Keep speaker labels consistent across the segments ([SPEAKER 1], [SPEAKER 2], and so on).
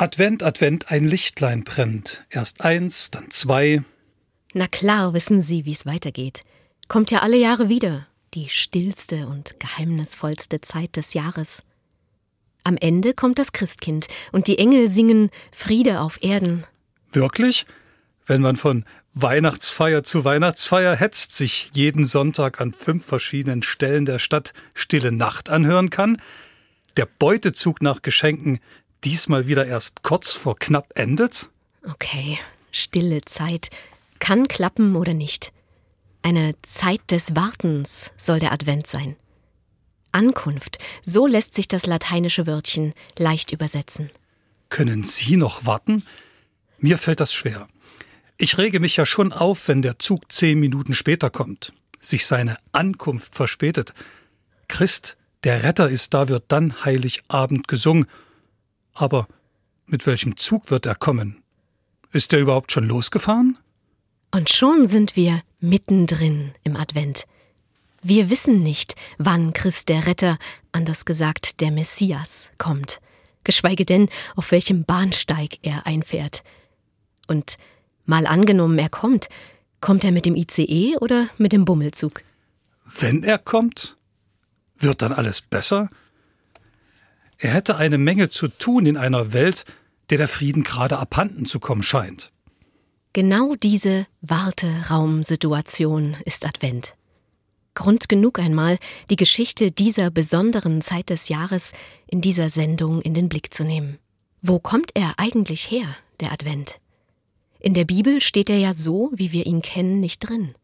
[SPEAKER 1] Advent, Advent, ein Lichtlein brennt. Erst eins, dann zwei.
[SPEAKER 2] Na klar wissen Sie, wie es weitergeht. Kommt ja alle Jahre wieder, die stillste und geheimnisvollste Zeit des Jahres. Am Ende kommt das Christkind und die Engel singen Friede auf Erden.
[SPEAKER 1] Wirklich? Wenn man von Weihnachtsfeier zu Weihnachtsfeier hetzt, sich jeden Sonntag an fünf verschiedenen Stellen der Stadt Stille Nacht anhören kann, der Beutezug nach Geschenken diesmal wieder erst kurz vor knapp endet?
[SPEAKER 2] Okay, stille Zeit. Kann klappen oder nicht. Eine Zeit des Wartens soll der Advent sein. Ankunft, so lässt sich das lateinische Wörtchen leicht übersetzen.
[SPEAKER 1] Können Sie noch warten? Mir fällt das schwer. Ich rege mich ja schon auf, wenn der Zug zehn Minuten später kommt, sich seine Ankunft verspätet. Christ, der Retter ist da, wird dann Heiligabend gesungen aber mit welchem Zug wird er kommen? Ist er überhaupt schon losgefahren?
[SPEAKER 2] Und schon sind wir mittendrin im Advent. Wir wissen nicht, wann Christ der Retter, anders gesagt der Messias, kommt, geschweige denn, auf welchem Bahnsteig er einfährt. Und mal angenommen, er kommt, kommt er mit dem ICE oder mit dem Bummelzug?
[SPEAKER 1] Wenn er kommt, wird dann alles besser? Er hätte eine Menge zu tun in einer Welt, der der Frieden gerade abhanden zu kommen scheint.
[SPEAKER 2] Genau diese Warteraumsituation ist Advent. Grund genug einmal, die Geschichte dieser besonderen Zeit des Jahres in dieser Sendung in den Blick zu nehmen. Wo kommt er eigentlich her, der Advent? In der Bibel steht er ja so, wie wir ihn kennen, nicht drin.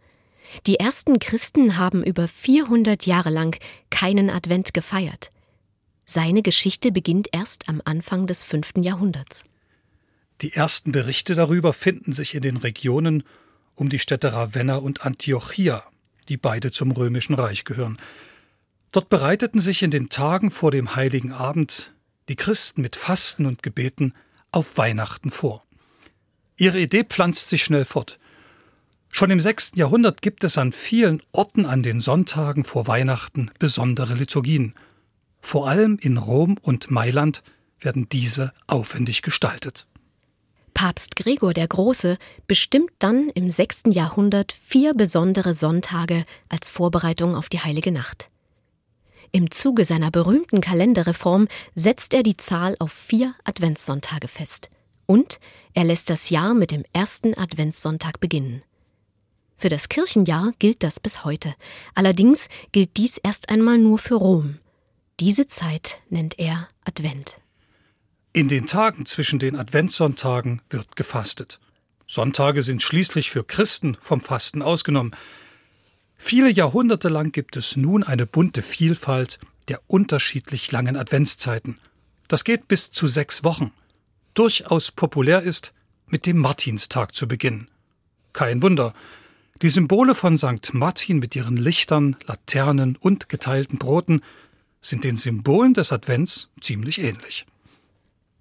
[SPEAKER 2] Die ersten Christen haben über 400 Jahre lang keinen Advent gefeiert. Seine Geschichte beginnt erst am Anfang des fünften Jahrhunderts.
[SPEAKER 1] Die ersten Berichte darüber finden sich in den Regionen um die Städte Ravenna und Antiochia, die beide zum römischen Reich gehören. Dort bereiteten sich in den Tagen vor dem heiligen Abend die Christen mit Fasten und Gebeten auf Weihnachten vor. Ihre Idee pflanzt sich schnell fort. Schon im sechsten Jahrhundert gibt es an vielen Orten an den Sonntagen vor Weihnachten besondere Liturgien – vor allem in Rom und Mailand werden diese aufwendig gestaltet.
[SPEAKER 2] Papst Gregor der Große bestimmt dann im 6. Jahrhundert vier besondere Sonntage als Vorbereitung auf die heilige Nacht. Im Zuge seiner berühmten Kalenderreform setzt er die Zahl auf vier Adventssonntage fest. Und er lässt das Jahr mit dem ersten Adventssonntag beginnen. Für das Kirchenjahr gilt das bis heute. Allerdings gilt dies erst einmal nur für Rom. Diese Zeit nennt er Advent.
[SPEAKER 1] In den Tagen zwischen den Adventssonntagen wird gefastet. Sonntage sind schließlich für Christen vom Fasten ausgenommen. Viele Jahrhunderte lang gibt es nun eine bunte Vielfalt der unterschiedlich langen Adventszeiten. Das geht bis zu sechs Wochen. Durchaus populär ist, mit dem Martinstag zu beginnen. Kein Wunder. Die Symbole von St. Martin mit ihren Lichtern, Laternen und geteilten Broten sind den Symbolen des Advents ziemlich ähnlich.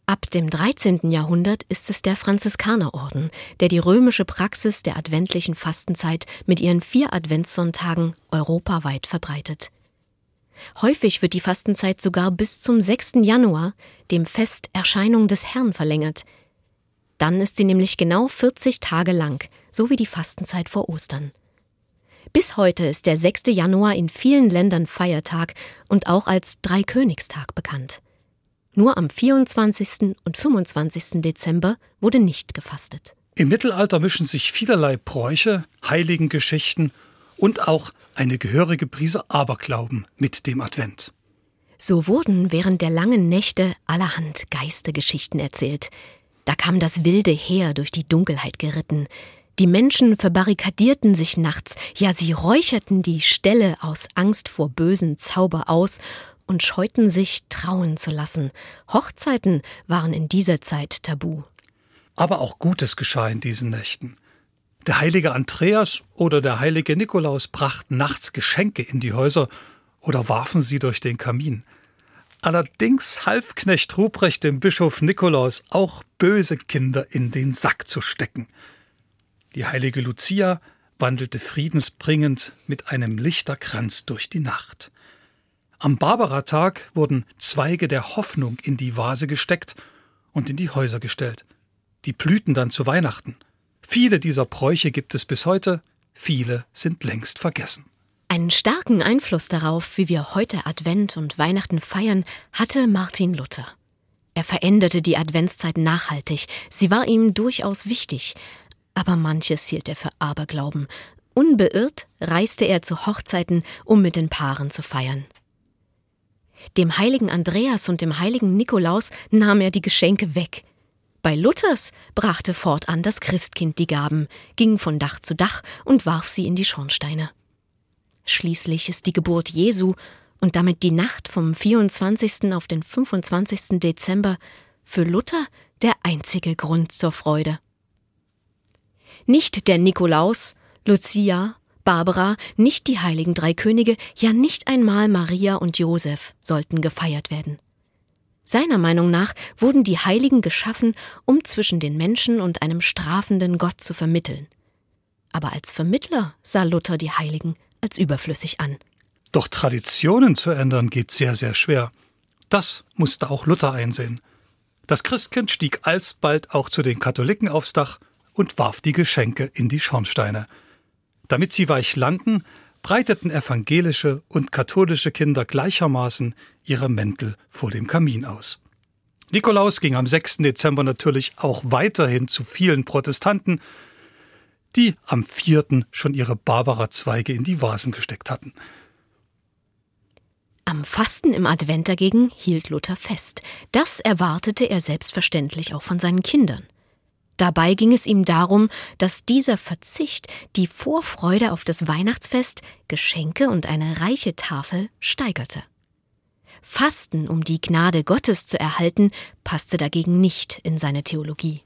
[SPEAKER 2] Ab dem 13. Jahrhundert ist es der Franziskanerorden, der die römische Praxis der adventlichen Fastenzeit mit ihren vier Adventssonntagen europaweit verbreitet. Häufig wird die Fastenzeit sogar bis zum 6. Januar, dem Fest Erscheinung des Herrn, verlängert. Dann ist sie nämlich genau 40 Tage lang, so wie die Fastenzeit vor Ostern. Bis heute ist der 6. Januar in vielen Ländern Feiertag und auch als Dreikönigstag bekannt. Nur am 24. und 25. Dezember wurde nicht gefastet.
[SPEAKER 1] Im Mittelalter mischen sich vielerlei Bräuche, Heiligengeschichten und auch eine gehörige Prise Aberglauben mit dem Advent.
[SPEAKER 2] So wurden während der langen Nächte allerhand Geistergeschichten erzählt. Da kam das wilde Heer durch die Dunkelheit geritten, die Menschen verbarrikadierten sich nachts, ja sie räucherten die Ställe aus Angst vor bösen Zauber aus und scheuten sich trauen zu lassen. Hochzeiten waren in dieser Zeit tabu.
[SPEAKER 1] Aber auch Gutes geschah in diesen Nächten. Der heilige Andreas oder der heilige Nikolaus brachten nachts Geschenke in die Häuser oder warfen sie durch den Kamin. Allerdings half Knecht Ruprecht dem Bischof Nikolaus auch böse Kinder in den Sack zu stecken. Die heilige Lucia wandelte friedensbringend mit einem Lichterkranz durch die Nacht. Am Barbaratag wurden Zweige der Hoffnung in die Vase gesteckt und in die Häuser gestellt. Die blühten dann zu Weihnachten. Viele dieser Bräuche gibt es bis heute, viele sind längst vergessen.
[SPEAKER 2] Einen starken Einfluss darauf, wie wir heute Advent und Weihnachten feiern, hatte Martin Luther. Er veränderte die Adventszeit nachhaltig, sie war ihm durchaus wichtig, aber manches hielt er für Aberglauben. Unbeirrt reiste er zu Hochzeiten, um mit den Paaren zu feiern. Dem heiligen Andreas und dem heiligen Nikolaus nahm er die Geschenke weg. Bei Luthers brachte fortan das Christkind die Gaben, ging von Dach zu Dach und warf sie in die Schornsteine. Schließlich ist die Geburt Jesu und damit die Nacht vom 24. auf den 25. Dezember für Luther der einzige Grund zur Freude. Nicht der Nikolaus, Lucia, Barbara, nicht die heiligen drei Könige, ja nicht einmal Maria und Josef sollten gefeiert werden. Seiner Meinung nach wurden die Heiligen geschaffen, um zwischen den Menschen und einem strafenden Gott zu vermitteln. Aber als Vermittler sah Luther die Heiligen als überflüssig an.
[SPEAKER 1] Doch Traditionen zu ändern geht sehr, sehr schwer. Das musste auch Luther einsehen. Das Christkind stieg alsbald auch zu den Katholiken aufs Dach und warf die Geschenke in die Schornsteine. Damit sie weich landen, breiteten evangelische und katholische Kinder gleichermaßen ihre Mäntel vor dem Kamin aus. Nikolaus ging am 6. Dezember natürlich auch weiterhin zu vielen Protestanten, die am 4. schon ihre Barbara-Zweige in die Vasen gesteckt hatten.
[SPEAKER 2] Am Fasten im Advent dagegen hielt Luther fest. Das erwartete er selbstverständlich auch von seinen Kindern. Dabei ging es ihm darum, dass dieser Verzicht die Vorfreude auf das Weihnachtsfest, Geschenke und eine reiche Tafel steigerte. Fasten, um die Gnade Gottes zu erhalten, passte dagegen nicht in seine Theologie.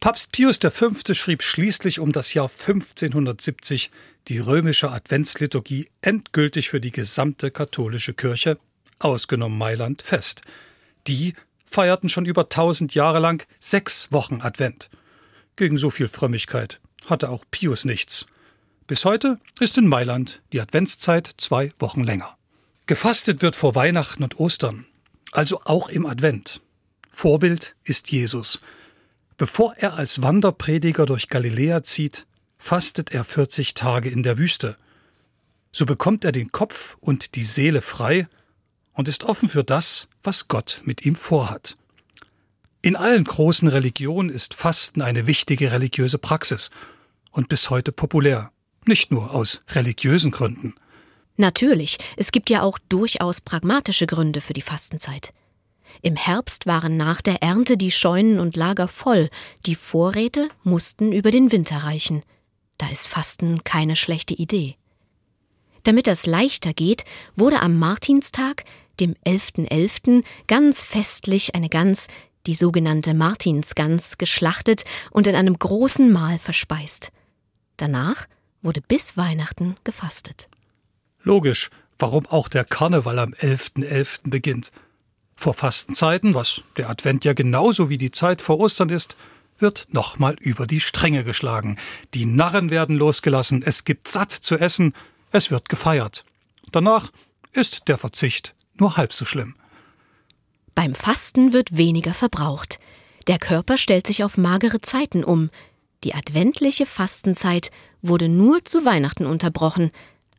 [SPEAKER 1] Papst Pius V. schrieb schließlich um das Jahr 1570 die römische Adventsliturgie endgültig für die gesamte katholische Kirche, ausgenommen Mailand, fest. Die feierten schon über tausend Jahre lang sechs Wochen Advent. Gegen so viel Frömmigkeit hatte auch Pius nichts. Bis heute ist in Mailand die Adventszeit zwei Wochen länger. Gefastet wird vor Weihnachten und Ostern, also auch im Advent. Vorbild ist Jesus. Bevor er als Wanderprediger durch Galiläa zieht, fastet er 40 Tage in der Wüste. So bekommt er den Kopf und die Seele frei und ist offen für das, was Gott mit ihm vorhat. In allen großen Religionen ist Fasten eine wichtige religiöse Praxis und bis heute populär, nicht nur aus religiösen Gründen.
[SPEAKER 2] Natürlich, es gibt ja auch durchaus pragmatische Gründe für die Fastenzeit. Im Herbst waren nach der Ernte die Scheunen und Lager voll, die Vorräte mussten über den Winter reichen. Da ist Fasten keine schlechte Idee. Damit das leichter geht, wurde am Martinstag dem 11.11., .11., ganz festlich eine Gans, die sogenannte Martinsgans, geschlachtet und in einem großen Mahl verspeist. Danach wurde bis Weihnachten gefastet.
[SPEAKER 1] Logisch, warum auch der Karneval am 11.11. .11. beginnt. Vor Fastenzeiten, was der Advent ja genauso wie die Zeit vor Ostern ist, wird nochmal über die Stränge geschlagen. Die Narren werden losgelassen, es gibt satt zu essen, es wird gefeiert. Danach ist der Verzicht nur halb so schlimm.
[SPEAKER 2] Beim Fasten wird weniger verbraucht. Der Körper stellt sich auf magere Zeiten um. Die adventliche Fastenzeit wurde nur zu Weihnachten unterbrochen,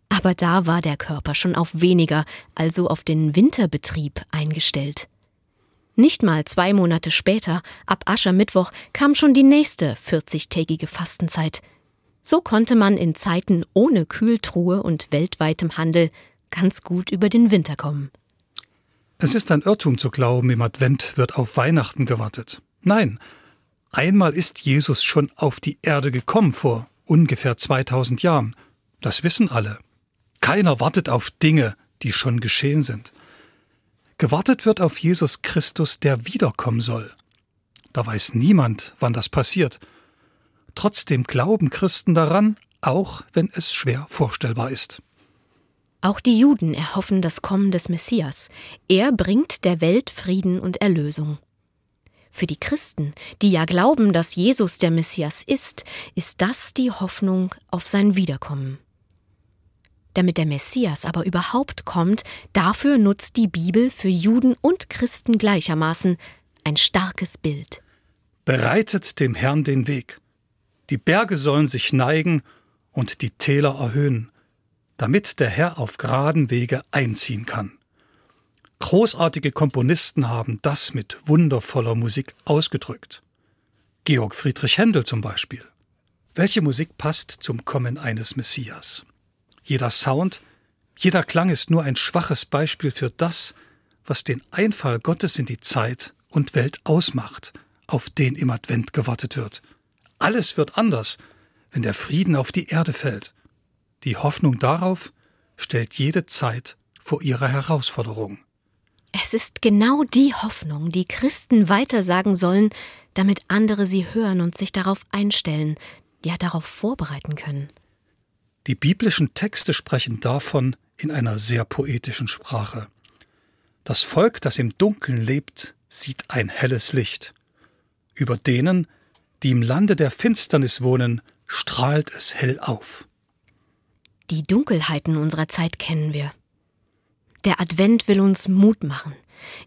[SPEAKER 2] aber da war der Körper schon auf weniger, also auf den Winterbetrieb eingestellt. Nicht mal zwei Monate später, ab Aschermittwoch, kam schon die nächste 40-tägige Fastenzeit. So konnte man in Zeiten ohne Kühltruhe und weltweitem Handel ganz gut über den Winter kommen.
[SPEAKER 1] Es ist ein Irrtum zu glauben, im Advent wird auf Weihnachten gewartet. Nein, einmal ist Jesus schon auf die Erde gekommen vor ungefähr 2000 Jahren. Das wissen alle. Keiner wartet auf Dinge, die schon geschehen sind. Gewartet wird auf Jesus Christus, der wiederkommen soll. Da weiß niemand, wann das passiert. Trotzdem glauben Christen daran, auch wenn es schwer vorstellbar ist.
[SPEAKER 2] Auch die Juden erhoffen das Kommen des Messias. Er bringt der Welt Frieden und Erlösung. Für die Christen, die ja glauben, dass Jesus der Messias ist, ist das die Hoffnung auf sein Wiederkommen. Damit der Messias aber überhaupt kommt, dafür nutzt die Bibel für Juden und Christen gleichermaßen ein starkes Bild.
[SPEAKER 1] Bereitet dem Herrn den Weg. Die Berge sollen sich neigen und die Täler erhöhen, damit der Herr auf geraden Wege einziehen kann. Großartige Komponisten haben das mit wundervoller Musik ausgedrückt. Georg Friedrich Händel zum Beispiel. Welche Musik passt zum Kommen eines Messias? Jeder Sound, jeder Klang ist nur ein schwaches Beispiel für das, was den Einfall Gottes in die Zeit und Welt ausmacht, auf den im Advent gewartet wird. Alles wird anders, wenn der Frieden auf die Erde fällt. Die Hoffnung darauf stellt jede Zeit vor ihre Herausforderung.
[SPEAKER 2] Es ist genau die Hoffnung, die Christen weitersagen sollen, damit andere sie hören und sich darauf einstellen, ja darauf vorbereiten können.
[SPEAKER 1] Die biblischen Texte sprechen davon in einer sehr poetischen Sprache. Das Volk, das im Dunkeln lebt, sieht ein helles Licht. Über denen, die im Lande der Finsternis wohnen, strahlt es hell auf.
[SPEAKER 2] Die Dunkelheiten unserer Zeit kennen wir. Der Advent will uns Mut machen,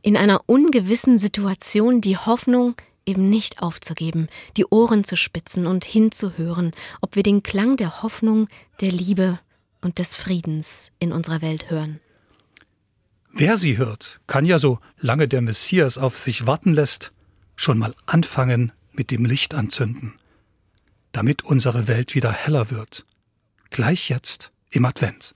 [SPEAKER 2] in einer ungewissen Situation die Hoffnung eben nicht aufzugeben, die Ohren zu spitzen und hinzuhören, ob wir den Klang der Hoffnung, der Liebe und des Friedens in unserer Welt hören.
[SPEAKER 1] Wer sie hört, kann ja so lange der Messias auf sich warten lässt, schon mal anfangen mit dem Licht anzünden, damit unsere Welt wieder heller wird, gleich jetzt im Advent.